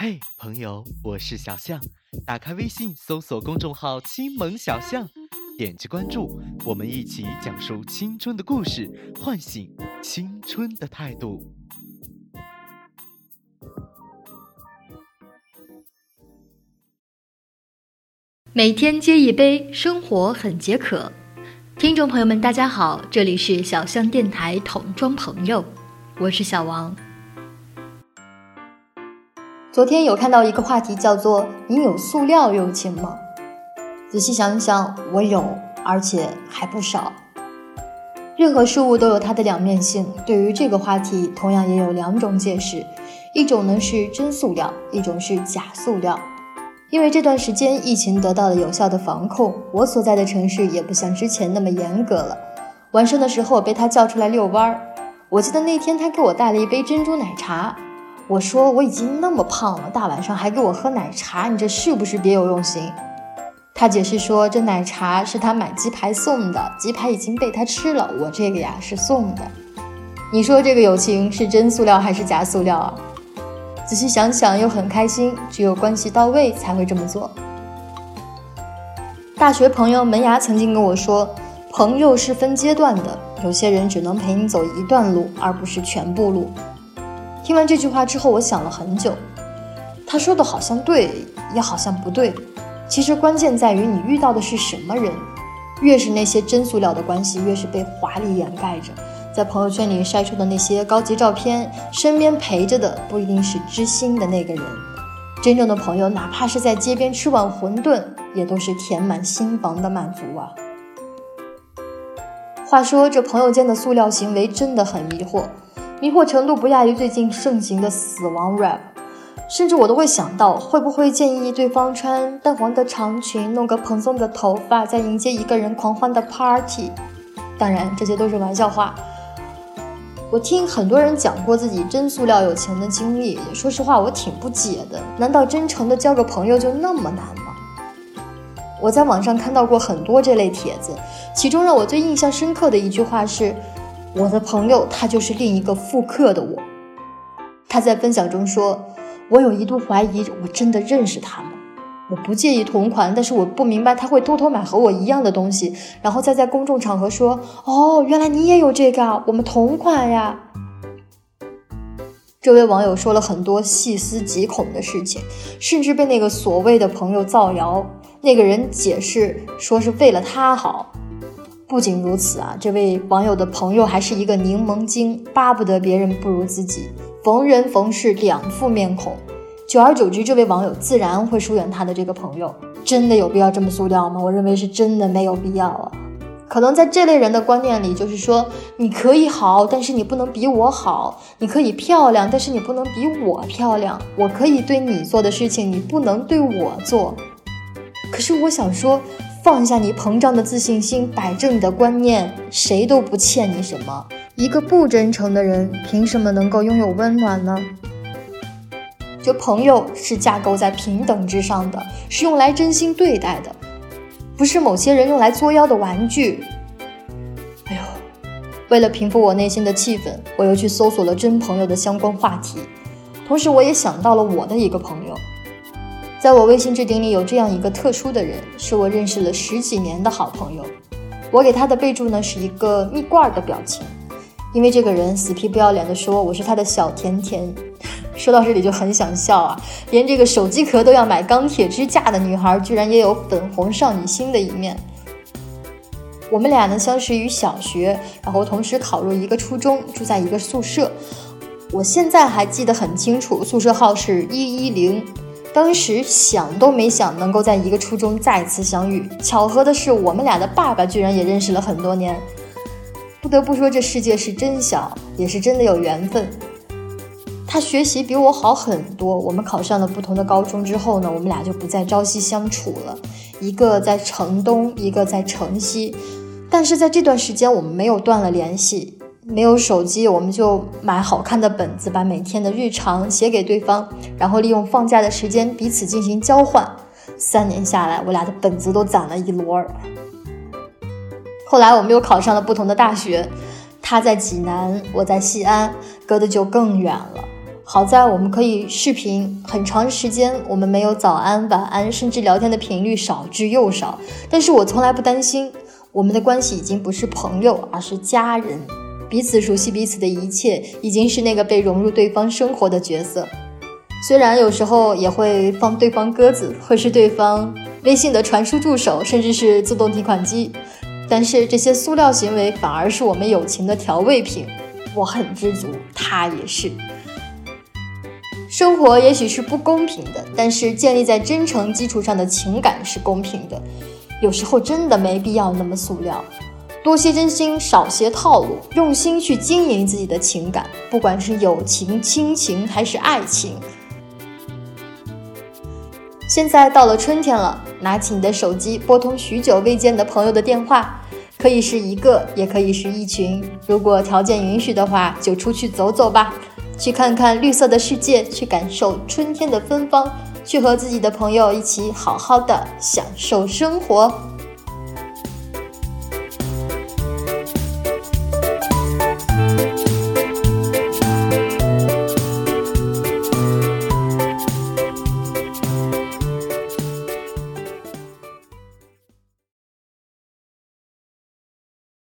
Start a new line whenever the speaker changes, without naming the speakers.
嘿，朋友，我是小象。打开微信，搜索公众号“青萌小象”，点击关注，我们一起讲述青春的故事，唤醒青春的态度。
每天接一杯，生活很解渴。听众朋友们，大家好，这里是小象电台桶装朋友，我是小王。昨天有看到一个话题，叫做“你有塑料友情吗？”仔细想想，我有，而且还不少。任何事物都有它的两面性，对于这个话题，同样也有两种解释：一种呢是真塑料，一种是假塑料。因为这段时间疫情得到了有效的防控，我所在的城市也不像之前那么严格了。晚上的时候被他叫出来遛弯儿，我记得那天他给我带了一杯珍珠奶茶。我说我已经那么胖了，大晚上还给我喝奶茶，你这是不是别有用心？他解释说，这奶茶是他买鸡排送的，鸡排已经被他吃了，我这个呀是送的。你说这个友情是真塑料还是假塑料啊？仔细想想又很开心，只有关系到位才会这么做。大学朋友门牙曾经跟我说，朋友是分阶段的，有些人只能陪你走一段路，而不是全部路。听完这句话之后，我想了很久。他说的好像对，也好像不对。其实关键在于你遇到的是什么人。越是那些真塑料的关系，越是被华丽掩盖着。在朋友圈里晒出的那些高级照片，身边陪着的不一定是知心的那个人。真正的朋友，哪怕是在街边吃碗馄饨，也都是填满心房的满足啊。话说，这朋友间的塑料行为真的很迷惑。迷惑程度不亚于最近盛行的死亡 rap，甚至我都会想到，会不会建议对方穿淡黄的长裙，弄个蓬松的头发，再迎接一个人狂欢的 party。当然，这些都是玩笑话。我听很多人讲过自己真塑料友情的经历，说实话，我挺不解的。难道真诚的交个朋友就那么难吗？我在网上看到过很多这类帖子，其中让我最印象深刻的一句话是。我的朋友，他就是另一个复刻的我。他在分享中说：“我有一度怀疑，我真的认识他吗？我不介意同款，但是我不明白他会偷偷买和我一样的东西，然后再在公众场合说：‘哦，原来你也有这个，我们同款呀。’”这位网友说了很多细思极恐的事情，甚至被那个所谓的朋友造谣。那个人解释说是为了他好。不仅如此啊，这位网友的朋友还是一个柠檬精，巴不得别人不如自己，逢人逢事两副面孔。久而久之，这位网友自然会疏远他的这个朋友。真的有必要这么塑料吗？我认为是真的没有必要啊。可能在这类人的观念里，就是说你可以好，但是你不能比我好；你可以漂亮，但是你不能比我漂亮。我可以对你做的事情，你不能对我做。可是我想说。放下你膨胀的自信心，摆正你的观念，谁都不欠你什么。一个不真诚的人，凭什么能够拥有温暖呢？这朋友是架构在平等之上的，是用来真心对待的，不是某些人用来作妖的玩具。哎呦，为了平复我内心的气氛，我又去搜索了真朋友的相关话题，同时我也想到了我的一个朋友。在我微信置顶里有这样一个特殊的人，是我认识了十几年的好朋友。我给他的备注呢是一个蜜罐的表情，因为这个人死皮不要脸的说我是他的小甜甜。说到这里就很想笑啊，连这个手机壳都要买钢铁支架的女孩，居然也有粉红少女心的一面。我们俩呢相识于小学，然后同时考入一个初中，住在一个宿舍。我现在还记得很清楚，宿舍号是一一零。当时想都没想能够在一个初中再次相遇，巧合的是，我们俩的爸爸居然也认识了很多年。不得不说，这世界是真小，也是真的有缘分。他学习比我好很多，我们考上了不同的高中之后呢，我们俩就不再朝夕相处了，一个在城东，一个在城西，但是在这段时间，我们没有断了联系。没有手机，我们就买好看的本子，把每天的日常写给对方，然后利用放假的时间彼此进行交换。三年下来，我俩的本子都攒了一摞。后来我们又考上了不同的大学，他在济南，我在西安，隔得就更远了。好在我们可以视频很长时间，我们没有早安、晚安，甚至聊天的频率少之又少。但是我从来不担心，我们的关系已经不是朋友，而是家人，彼此熟悉彼此的一切，已经是那个被融入对方生活的角色。虽然有时候也会放对方鸽子，会是对方微信的传输助手，甚至是自动提款机，但是这些塑料行为反而是我们友情的调味品。我很知足，他也是。生活也许是不公平的，但是建立在真诚基础上的情感是公平的。有时候真的没必要那么塑料，多些真心，少些套路，用心去经营自己的情感，不管是友情、亲情还是爱情。现在到了春天了，拿起你的手机，拨通许久未见的朋友的电话，可以是一个，也可以是一群。如果条件允许的话，就出去走走吧。去看看绿色的世界，去感受春天的芬芳，去和自己的朋友一起好好的享受生活。